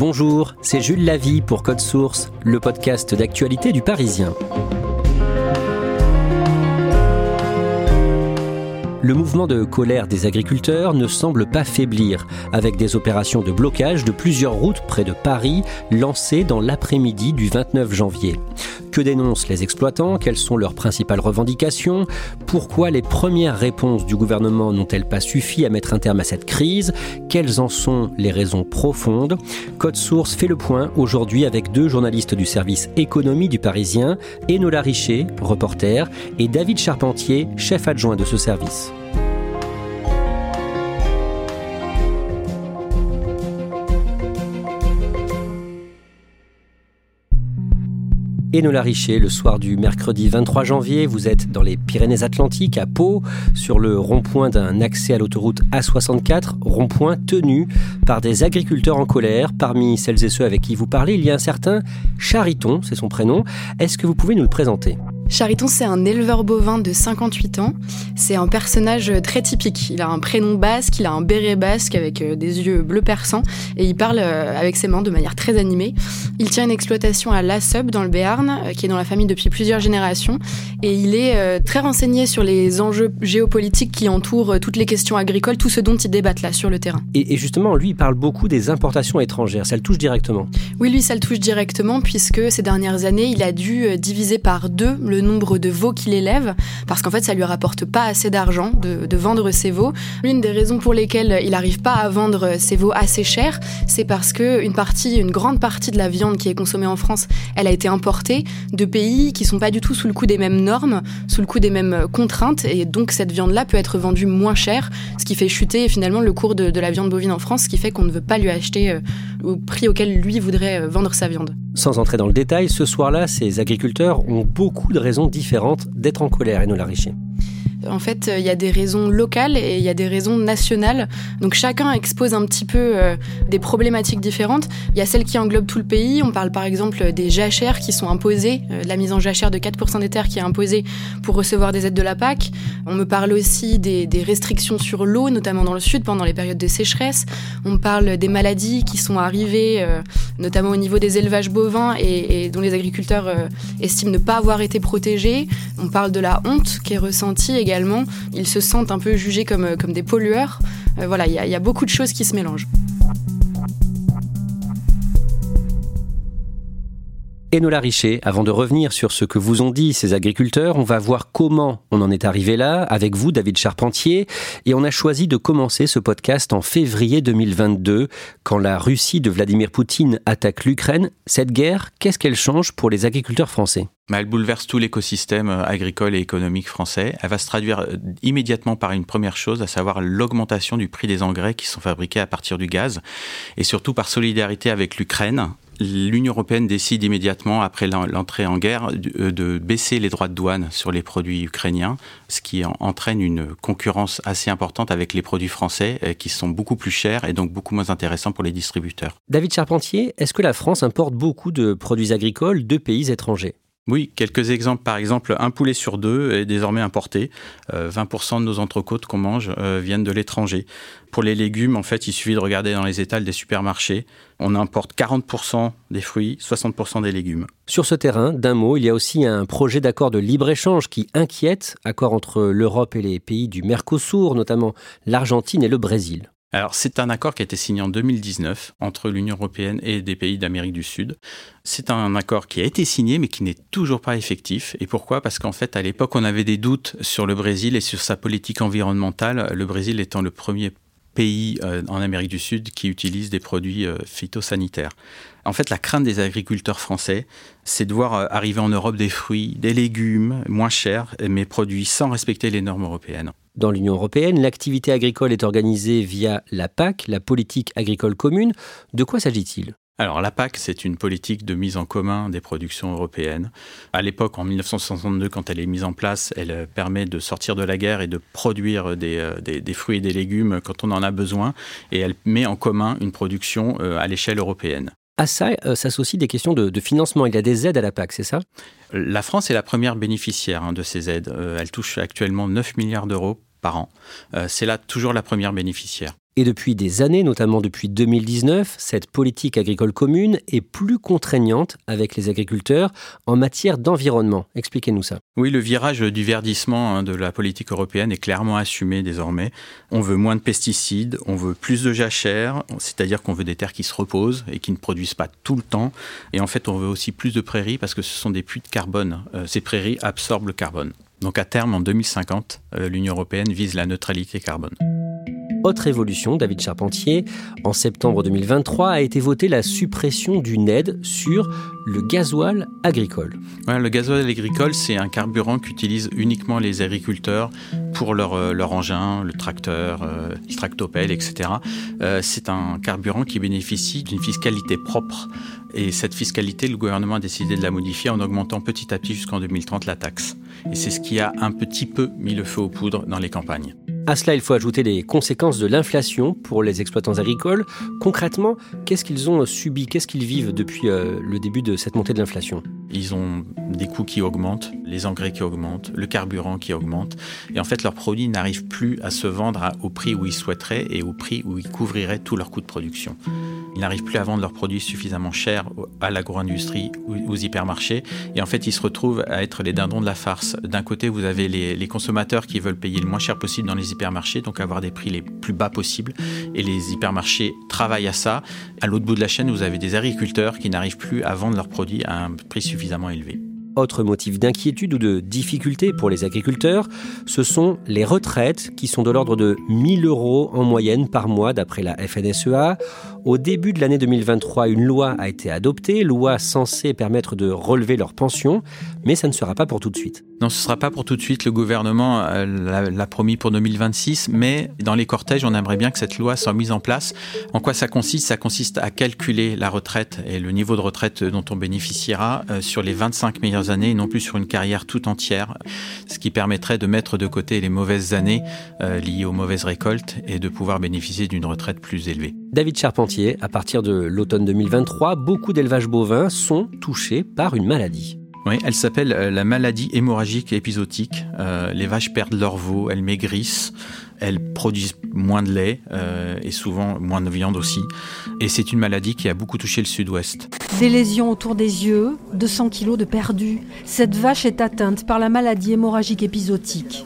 Bonjour, c'est Jules Lavie pour Code Source, le podcast d'actualité du Parisien. Le mouvement de colère des agriculteurs ne semble pas faiblir, avec des opérations de blocage de plusieurs routes près de Paris lancées dans l'après-midi du 29 janvier. Que dénoncent les exploitants? Quelles sont leurs principales revendications? Pourquoi les premières réponses du gouvernement n'ont-elles pas suffi à mettre un terme à cette crise? Quelles en sont les raisons profondes? Code Source fait le point aujourd'hui avec deux journalistes du service économie du Parisien, Enola Richer, reporter, et David Charpentier, chef adjoint de ce service. Enola Richer, le soir du mercredi 23 janvier, vous êtes dans les Pyrénées-Atlantiques, à Pau, sur le rond-point d'un accès à l'autoroute A64, rond-point tenu par des agriculteurs en colère. Parmi celles et ceux avec qui vous parlez, il y a un certain Chariton, c'est son prénom. Est-ce que vous pouvez nous le présenter? Chariton, c'est un éleveur bovin de 58 ans. C'est un personnage très typique. Il a un prénom basque, il a un béret basque avec euh, des yeux bleu perçants et il parle euh, avec ses mains de manière très animée. Il tient une exploitation à La Sub dans le Béarn, euh, qui est dans la famille depuis plusieurs générations. Et il est très renseigné sur les enjeux géopolitiques qui entourent toutes les questions agricoles, tout ce dont ils débattent là sur le terrain. Et, justement, lui, il parle beaucoup des importations étrangères. Ça le touche directement Oui, lui, ça le touche directement puisque ces dernières années, il a dû diviser par deux le nombre de veaux qu'il élève, parce qu'en fait, ça lui rapporte pas assez d'argent de, vendre ses veaux. L'une des raisons pour lesquelles il n'arrive pas à vendre ses veaux assez cher, c'est parce que une partie, une grande partie de la viande qui est consommée en France, elle a été importée de pays qui sont pas du tout sous le coup des mêmes normes, sous le coup des mêmes contraintes, et donc cette viande-là peut être vendue moins cher, ce qui fait chuter finalement le cours de, la viande bovine en France, ce qui fait qu'on ne veut pas lui acheter euh, au prix auquel lui voudrait euh, vendre sa viande. Sans entrer dans le détail, ce soir-là, ces agriculteurs ont beaucoup de raisons différentes d'être en colère, et nous la Richer. En fait, il y a des raisons locales et il y a des raisons nationales. Donc chacun expose un petit peu euh, des problématiques différentes. Il y a celles qui englobent tout le pays. On parle par exemple des jachères qui sont imposées, euh, la mise en jachère de 4% des terres qui est imposée pour recevoir des aides de la PAC. On me parle aussi des, restrictions sur l'eau, notamment dans le sud pendant les périodes de sécheresse. On parle des maladies qui sont arrivées, euh, notamment au niveau des élevages bovins et, et dont les agriculteurs estiment ne pas avoir été protégés. On parle de la honte qui est ressentie également Ils se sentent un peu jugés comme, euh, des pollueurs. Euh, voilà, il y, a beaucoup de choses qui se mélangent. Enola Richer, avant de revenir sur ce que vous ont dit ces agriculteurs, on va voir comment on en est arrivé là, avec vous, David Charpentier, et on a choisi de commencer ce podcast en février 2022, quand la Russie de Vladimir Poutine attaque l'Ukraine. Cette guerre, qu'est-ce qu'elle change pour les agriculteurs français? Elle bouleverse tout l'écosystème euh, agricole et économique français. Elle va se traduire euh, immédiatement par une première chose, à savoir l'augmentation du prix des engrais qui sont fabriqués à partir du gaz, et surtout par solidarité avec l'Ukraine. L'Union européenne décide immédiatement, après l'entrée en guerre, euh, de baisser les droits de douane sur les produits ukrainiens, ce qui entraîne une concurrence assez importante avec les produits français, qui sont beaucoup plus chers et donc beaucoup moins intéressants pour les distributeurs. David Charpentier, est-ce que la France importe beaucoup de produits agricoles de pays étrangers? Oui, quelques exemples. Par exemple, un poulet sur deux est désormais importé. 20% euh, de nos entrecôtes qu'on mange euh, viennent de l'étranger. Pour les légumes, en fait, il suffit de regarder dans les étals des supermarchés. On importe 40% des fruits, 60% des légumes. Sur ce terrain, d'un mot, il y a aussi un projet d'accord de libre-échange qui inquiète, accord entre l'Europe et les pays du Mercosur, notamment l'Argentine et le Brésil. Alors c'est un accord qui a été signé en 2019 entre l'Union européenne et des pays d'Amérique du Sud. C'est un accord qui a été signé mais qui n'est toujours pas effectif. Et pourquoi? Parce qu'en fait à l'époque on avait des doutes sur le Brésil et sur sa politique environnementale, le Brésil étant le premier pays euh, en Amérique du Sud qui utilise des produits euh, phytosanitaires. En fait, la crainte des agriculteurs français, c'est de voir euh, arriver en Europe des fruits, des légumes moins chers, mais produits sans respecter les normes européennes. Dans l'Union européenne, l'activité agricole est organisée via la PAC, la politique agricole commune. De quoi s'agit-il? Alors la PAC, c'est une politique de mise en commun des productions européennes. À l'époque, en 1962, quand elle est mise en place, elle permet de sortir de la guerre et de produire des, euh, des, fruits et des légumes quand on en a besoin. Et elle met en commun une production euh, à l'échelle européenne. À ça s'associent des questions de, financement. Il y a des aides à la PAC, c'est ça? La France est la première bénéficiaire hein, de ces aides. elle touche actuellement 9 milliards d'euros par an. c'est là toujours la première bénéficiaire. Et depuis des années, notamment depuis 2019, cette politique agricole commune est plus contraignante avec les agriculteurs en matière d'environnement. Expliquez-nous ça. Oui, le virage du verdissement hein, de la politique européenne est clairement assumé désormais. On veut moins de pesticides, on veut plus de jachères, c'est-à-dire qu'on veut des terres qui se reposent et qui ne produisent pas tout le temps. Et en fait, on veut aussi plus de prairies parce que ce sont des puits de carbone. Euh, ces prairies absorbent le carbone. Donc à terme, en 2050, euh, l'Union européenne vise la neutralité carbone. Autre évolution, David Charpentier, en septembre 2023 a été votée la suppression d'une aide sur le gasoil agricole. le gasoil agricole, c'est un carburant qu'utilisent uniquement les agriculteurs pour leur, euh, leur engin, le tracteur, euh, le tractopelle, etc. Euh, c'est un carburant qui bénéficie d'une fiscalité propre. Et cette fiscalité, le gouvernement a décidé de la modifier en augmentant petit à petit jusqu'en 2030 la taxe. Et c'est ce qui a un petit peu mis le feu aux poudres dans les campagnes. À cela, il faut ajouter les conséquences de l'inflation pour les exploitants agricoles. Concrètement, qu'est-ce qu'ils ont subi, qu'est-ce qu'ils vivent depuis euh, le début de cette montée de l'inflation? Ils ont des coûts qui augmentent, les engrais qui augmentent, le carburant qui augmente. Et en fait, leurs produits n'arrivent plus à se vendre au prix où ils souhaiteraient et au prix où ils couvriraient tous leurs coûts de production. Ils n'arrivent plus à vendre leurs produits suffisamment chers à l'agro-industrie ou aux hypermarchés. Et en fait, ils se retrouvent à être les dindons de la farce. D'un côté, vous avez les, les consommateurs qui veulent payer le moins cher possible dans les hypermarchés, donc avoir des prix les plus bas possibles. Et les hypermarchés travaillent à ça. À l'autre bout de la chaîne, vous avez des agriculteurs qui n'arrivent plus à vendre leurs produits à un prix suffisamment élevé. Autre motif d'inquiétude ou de difficulté pour les agriculteurs, ce sont les retraites qui sont de l'ordre de 1000 euros en moyenne par mois d'après la FNSEA. Au début de l'année 2023, une loi a été adoptée, loi censée permettre de relever leurs pensions, mais ça ne sera pas pour tout de suite. Non, ce ne sera pas pour tout de suite. Le gouvernement euh, l'a promis pour 2026, mais dans les cortèges, on aimerait bien que cette loi soit mise en place. En quoi ça consiste? Ça consiste à calculer la retraite et le niveau de retraite dont on bénéficiera euh, sur les 25 meilleures années et non plus sur une carrière tout entière, ce qui permettrait de mettre de côté les mauvaises années euh, liées aux mauvaises récoltes et de pouvoir bénéficier d'une retraite plus élevée. David Charpentier, à partir de l'automne 2023, beaucoup d'élevages bovins sont touchés par une maladie. Oui, elle s'appelle euh, la maladie hémorragique épisodique. Euh, les vaches perdent leur veau, elles maigrissent, elles produisent moins de lait euh, et souvent moins de viande aussi. Et c'est une maladie qui a beaucoup touché le sud-ouest. Des lésions autour des yeux, 200 kilos de perdu. Cette vache est atteinte par la maladie hémorragique épisodique.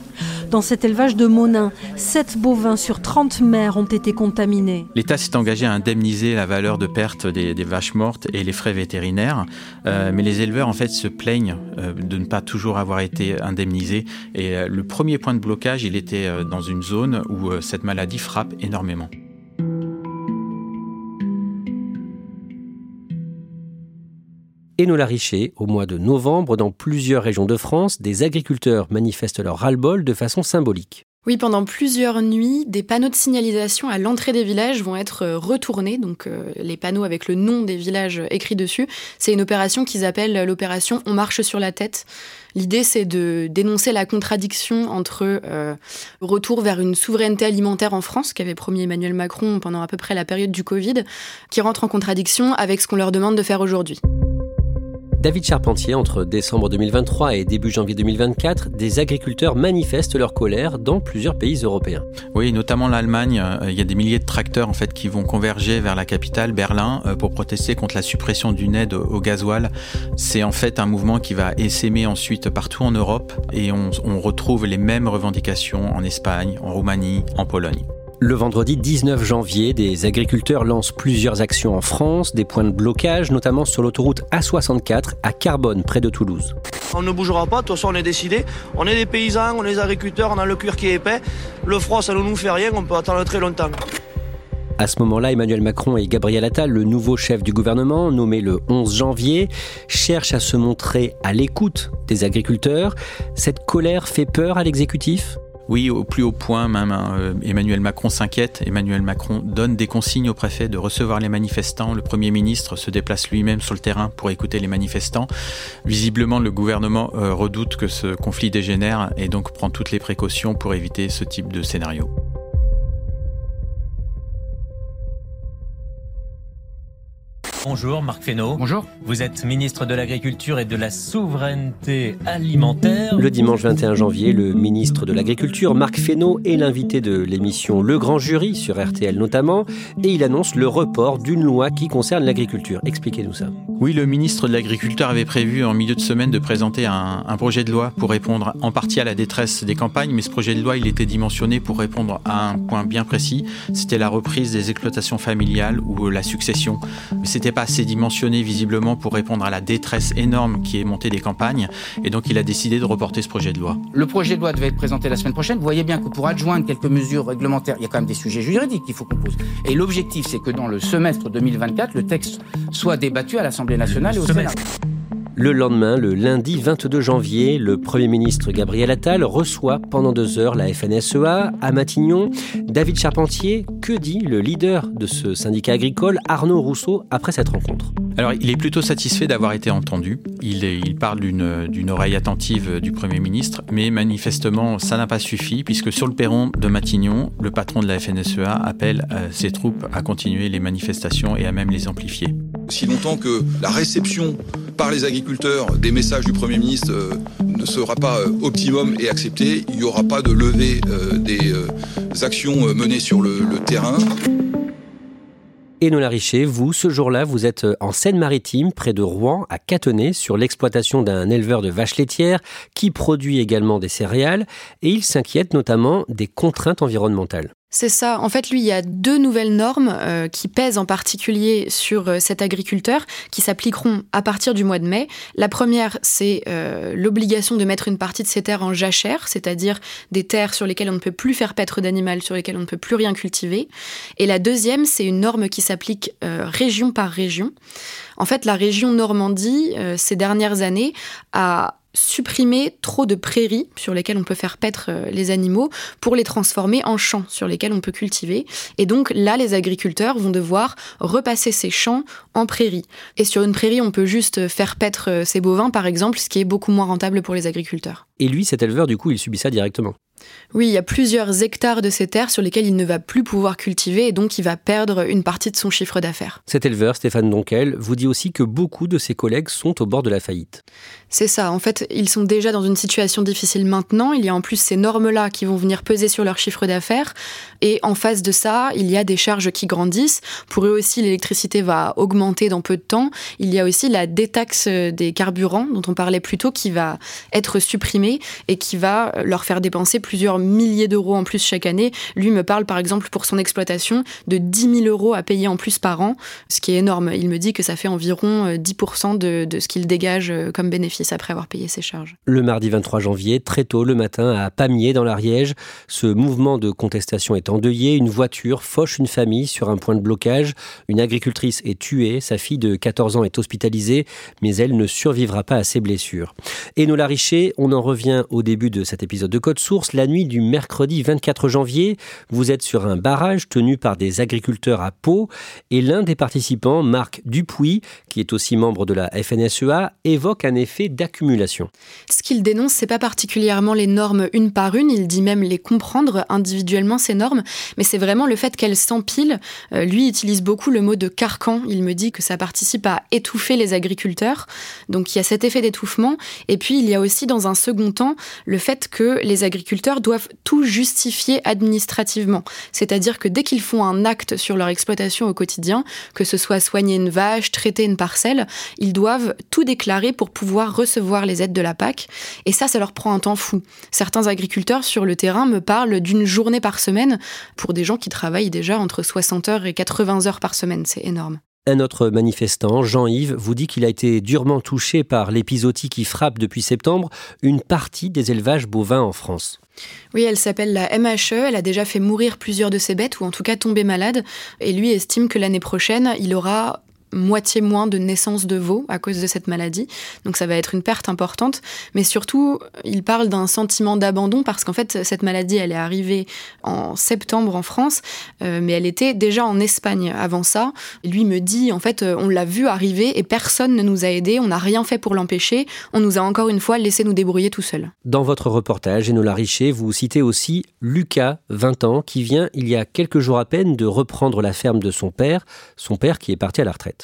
Dans cet élevage de Monin, 7 bovins sur 30 mères ont été contaminés. L'État s'est engagé à indemniser la valeur de perte des, vaches mortes et les frais vétérinaires, euh, mais les éleveurs en fait se plaignent euh, de ne pas toujours avoir été indemnisés. Et euh, le premier point de blocage, il était dans une zone où cette maladie frappe énormément. Enola Richer, au mois de novembre, dans plusieurs régions de France, des agriculteurs manifestent leur ras-le-bol de façon symbolique. Oui, pendant plusieurs nuits, des panneaux de signalisation à l'entrée des villages vont être euh, retournés, donc euh, les panneaux avec le nom des villages écrits dessus. C'est une opération qu'ils appellent l'opération On marche sur la tête. L'idée, c'est de dénoncer la contradiction entre euh, retour vers une souveraineté alimentaire en France, qu'avait promis Emmanuel Macron pendant à peu près la période du Covid, qui rentre en contradiction avec ce qu'on leur demande de faire aujourd'hui. David Charpentier, entre décembre 2023 et début janvier 2024, des agriculteurs manifestent leur colère dans plusieurs pays européens. Oui, notamment l'Allemagne. Euh, il y a des milliers de tracteurs en fait qui vont converger vers la capitale, Berlin, euh, pour protester contre la suppression d'une aide au gasoil. C'est en fait un mouvement qui va essaimer ensuite partout en Europe et on, on retrouve les mêmes revendications en Espagne, en Roumanie, en Pologne. Le vendredi 19 janvier, des agriculteurs lancent plusieurs actions en France, des points de blocage, notamment sur l'autoroute A64 à Carbone, près de Toulouse. On ne bougera pas, de toute façon on est décidé. On est des paysans, on est des agriculteurs, on a le cuir qui est épais. Le froid ça ne nous fait rien, on peut attendre très longtemps. À ce moment-là, Emmanuel Macron et Gabriel Attal, le nouveau chef du gouvernement, nommé le 11 janvier, cherchent à se montrer à l'écoute des agriculteurs. Cette colère fait peur à l'exécutif? Oui, au plus haut point même. Euh, Emmanuel Macron s'inquiète. Emmanuel Macron donne des consignes au préfet de recevoir les manifestants. Le Premier ministre se déplace lui-même sur le terrain pour écouter les manifestants. Visiblement, le gouvernement euh, redoute que ce conflit dégénère et donc prend toutes les précautions pour éviter ce type de scénario. Bonjour Marc Fesneau. Bonjour. Vous êtes ministre de l'Agriculture et de la Souveraineté Alimentaire. Le dimanche 21 janvier, le ministre de l'Agriculture, Marc Fesneau, est l'invité de l'émission Le Grand Jury sur RTL notamment, et il annonce le report d'une loi qui concerne l'agriculture. Expliquez-nous ça. Oui, le ministre de l'Agriculture avait prévu en milieu de semaine de présenter un, un, projet de loi pour répondre en partie à la détresse des campagnes, mais ce projet de loi, il était dimensionné pour répondre à un point bien précis, c'était la reprise des exploitations familiales ou la succession. C'était pas assez dimensionné visiblement pour répondre à la détresse énorme qui est montée des campagnes, et donc il a décidé de reporter ce projet de loi. Le projet de loi devait être présenté la semaine prochaine. Vous voyez bien que pour adjoindre quelques mesures réglementaires, il y a quand même des sujets juridiques qu'il faut qu'on pose. Et l'objectif, c'est que dans le semestre 2024, le texte soit débattu à l'Assemblée nationale et au Sénat. Le lendemain, le lundi 22 janvier, le Premier ministre Gabriel Attal reçoit pendant deux heures la FNSEA à Matignon. David Charpentier, que dit le leader de ce syndicat agricole, Arnaud Rousseau, après cette rencontre? Alors, il est plutôt satisfait d'avoir été entendu. Il, il parle d'une oreille attentive du Premier ministre, mais manifestement, ça n'a pas suffi, puisque sur le perron de Matignon, le patron de la FNSEA appelle ses troupes à continuer les manifestations et à même les amplifier. Si longtemps que la réception par les agriculteurs des messages du Premier ministre euh, ne sera pas euh, optimum et accepté, il n'y aura pas de levée euh, des actions menées sur le, terrain. Et Nola Richer, vous, ce jour-là, vous êtes en Seine-Maritime, près de Rouen, à Catenay, sur l'exploitation d'un éleveur de vaches laitières qui produit également des céréales, et il s'inquiète notamment des contraintes environnementales. C'est ça. En fait, lui, il y a deux nouvelles normes euh, qui pèsent en particulier sur euh, cet agriculteur, qui s'appliqueront à partir du mois de mai. La première, c'est euh, l'obligation de mettre une partie de ces terres en jachère, c'est-à-dire des terres sur lesquelles on ne peut plus faire paître d'animal, sur lesquelles on ne peut plus rien cultiver. Et la deuxième, c'est une norme qui s'applique région par région. En fait, la région Normandie, ces dernières années, a supprimer trop de prairies sur lesquelles on peut faire paître les animaux pour les transformer en champs sur lesquels on peut cultiver. Et donc là, les agriculteurs vont devoir repasser ces champs en prairies. Et sur une prairie, on peut juste faire paître ses bovins, par exemple, ce qui est beaucoup moins rentable pour les agriculteurs. Et lui, cet éleveur, du coup, il subit ça directement? Oui, il y a plusieurs hectares de ces terres sur lesquelles il ne va plus pouvoir cultiver et donc il va perdre une partie de son chiffre d'affaires. Cet éleveur, Stéphane Donkel, vous dit aussi que beaucoup de ses collègues sont au bord de la faillite. C'est ça, en fait, ils sont déjà dans une situation difficile maintenant. Il y a en plus ces normes-là qui vont venir peser sur leur chiffre d'affaires. Et en face de ça, il y a des charges qui grandissent. Pour eux aussi, l'électricité va augmenter dans peu de temps. Il y a aussi la détaxe des carburants dont on parlait plus tôt qui va être supprimée et qui va leur faire dépenser plusieurs milliers d'euros en plus chaque année. Lui me parle par exemple pour son exploitation de 10 000 euros à payer en plus par an, ce qui est énorme. Il me dit que ça fait environ 10% de, de ce qu'il dégage comme bénéfice après avoir payé ses charges. Le mardi 23 janvier, très tôt le matin, à Pamiers dans l'Ariège, ce mouvement de contestation est endeuillé. Une voiture fauche une famille sur un point de blocage. Une agricultrice est tuée. Sa fille de 14 ans est hospitalisée, mais elle ne survivra pas à ses blessures. Et Nola Richer, on en revient au début de cet épisode de Code Source. La nuit du mercredi 24 janvier, vous êtes sur un barrage tenu par des agriculteurs à Pau et l'un des participants, Marc Dupuis, qui est aussi membre de la FNSEA, évoque un effet d'accumulation. Ce qu'il dénonce, c'est pas particulièrement les normes une par une, il dit même les comprendre individuellement ces normes, mais c'est vraiment le fait qu'elles s'empilent. Euh, lui utilise beaucoup le mot de carcan, il me dit que ça participe à étouffer les agriculteurs. Donc il y a cet effet d'étouffement et puis il y a aussi dans un second temps le fait que les agriculteurs doivent tout justifier administrativement. C'est-à-dire que dès qu'ils font un acte sur leur exploitation au quotidien, que ce soit soigner une vache, traiter une parcelle, ils doivent tout déclarer pour pouvoir recevoir les aides de la PAC. Et ça, ça leur prend un temps fou. Certains agriculteurs sur le terrain me parlent d'une journée par semaine pour des gens qui travaillent déjà entre 60 heures et 80 heures par semaine. C'est énorme. Un autre manifestant, Jean-Yves, vous dit qu'il a été durement touché par l'épizootie qui frappe depuis septembre une partie des élevages bovins en France. Oui, elle s'appelle la MHE, elle a déjà fait mourir plusieurs de ses bêtes, ou en tout cas tomber malade, et lui estime que l'année prochaine, il aura moitié moins de naissances de veaux à cause de cette maladie. Donc ça va être une perte importante. Mais surtout, il parle d'un sentiment d'abandon parce qu'en fait, cette maladie, elle est arrivée en septembre en France, euh, mais elle était déjà en Espagne avant ça. Lui me dit, en fait, on l'a vu arriver et personne ne nous a aidés, on n'a rien fait pour l'empêcher, on nous a encore une fois laissé nous débrouiller tout seuls. Dans votre reportage, Enola Richer, vous citez aussi Lucas, 20 ans, qui vient il y a quelques jours à peine de reprendre la ferme de son père, son père qui est parti à la retraite.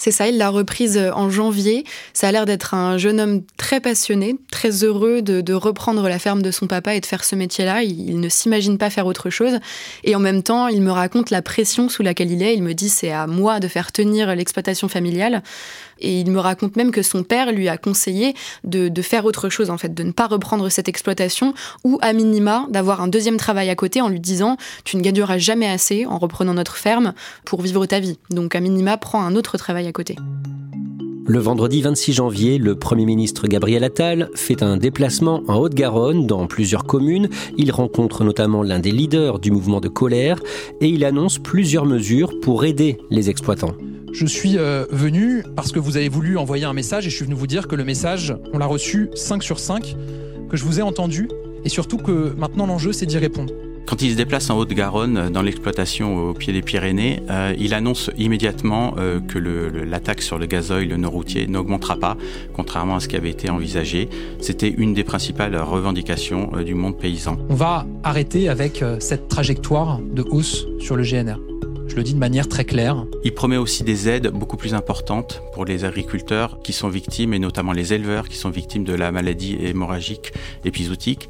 C'est ça, il l'a reprise euh, en janvier. Ça a l'air d'être un jeune homme très passionné, très heureux de, reprendre la ferme de son papa et de faire ce métier-là. Il, ne s'imagine pas faire autre chose. Et en même temps, il me raconte la pression sous laquelle il est. Il me dit c'est à moi de faire tenir l'exploitation familiale. Et il me raconte même que son père lui a conseillé de, faire autre chose, en fait, de ne pas reprendre cette exploitation ou, à minima, d'avoir un deuxième travail à côté en lui disant Tu ne gagneras jamais assez en reprenant notre ferme pour vivre ta vie. Donc, à minima, prends un autre travail côté. Le vendredi 26 janvier, le Premier ministre Gabriel Attal fait un déplacement en Haute-Garonne dans plusieurs communes. Il rencontre notamment l'un des leaders du mouvement de colère et il annonce plusieurs mesures pour aider les exploitants. Je suis euh, venu parce que vous avez voulu envoyer un message et je suis venu vous dire que le message, on l'a reçu 5 sur 5, que je vous ai entendu et surtout que maintenant l'enjeu c'est d'y répondre. Quand il se déplace en Haute-Garonne, dans l'exploitation au pied des Pyrénées, euh, il annonce immédiatement euh, que l'attaque sur le gazoil non routier n'augmentera pas, contrairement à ce qui avait été envisagé. C'était une des principales revendications euh, du monde paysan. On va arrêter avec cette trajectoire de hausse sur le GNR. Je le dis de manière très claire. Il promet aussi des aides beaucoup plus importantes pour les agriculteurs qui sont victimes, et notamment les éleveurs qui sont victimes de la maladie hémorragique épizootique.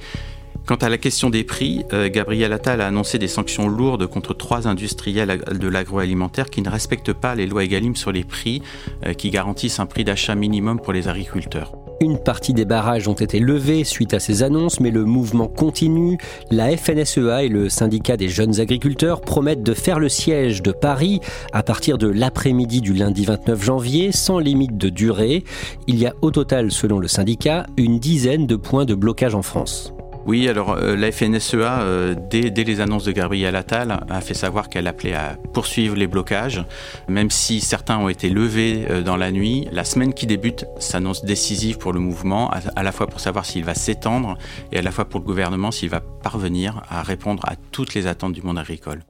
Quant à la question des prix, euh, Gabriel Attal a annoncé des sanctions lourdes contre trois industriels de l'agroalimentaire qui ne respectent pas les lois EGalim sur les prix euh, qui garantissent un prix d'achat minimum pour les agriculteurs. Une partie des barrages ont été levés suite à ces annonces, mais le mouvement continue. La FNSEA et le syndicat des jeunes agriculteurs promettent de faire le siège de Paris à partir de l'après-midi du lundi 29 janvier, sans limite de durée. Il y a au total, selon le syndicat, une dizaine de points de blocage en France. Oui, alors euh, la FNSEA, euh, dès, les annonces de Gabriel Attal, a fait savoir qu'elle appelait à poursuivre les blocages, même si certains ont été levés euh, dans la nuit. La semaine qui débute s'annonce décisive pour le mouvement, à la fois pour savoir s'il va s'étendre et à la fois pour le gouvernement s'il va parvenir à répondre à toutes les attentes du monde agricole.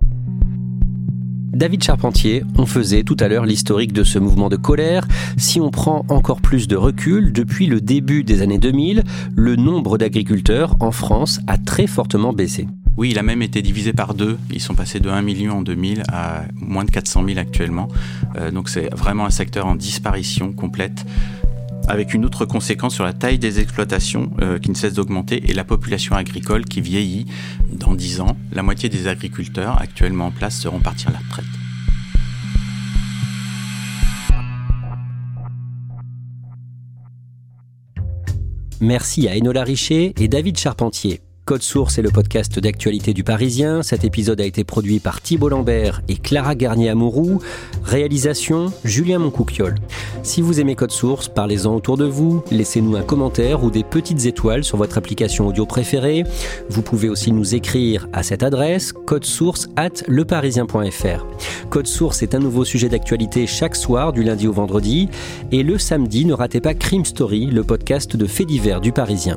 David Charpentier, on faisait tout à l'heure l'historique de ce mouvement de colère. Si on prend encore plus de recul, depuis le début des années 2000, le nombre d'agriculteurs en France a très fortement baissé. Oui, il a même été divisé par deux. Ils sont passés de 1 million en 2000 à moins de 400 000 actuellement. Euh, donc c'est vraiment un secteur en disparition complète avec une autre conséquence sur la taille des exploitations euh, qui ne cesse d'augmenter et la population agricole qui vieillit. Dans 10 ans, la moitié des agriculteurs actuellement en place seront partis à la retraite. Merci à Enola Richer et David Charpentier. Code Source est le podcast d'actualité du Parisien. Cet épisode a été produit par Thibault Lambert et Clara Garnier-Amouroux. Réalisation Julien Moncouquiol. Si vous aimez Code Source, parlez-en autour de vous. Laissez-nous un commentaire ou des petites étoiles sur votre application audio préférée. Vous pouvez aussi nous écrire à cette adresse source at leparisien.fr. Code Source est un nouveau sujet d'actualité chaque soir du lundi au vendredi. Et le samedi, ne ratez pas Crime Story, le podcast de faits divers du Parisien.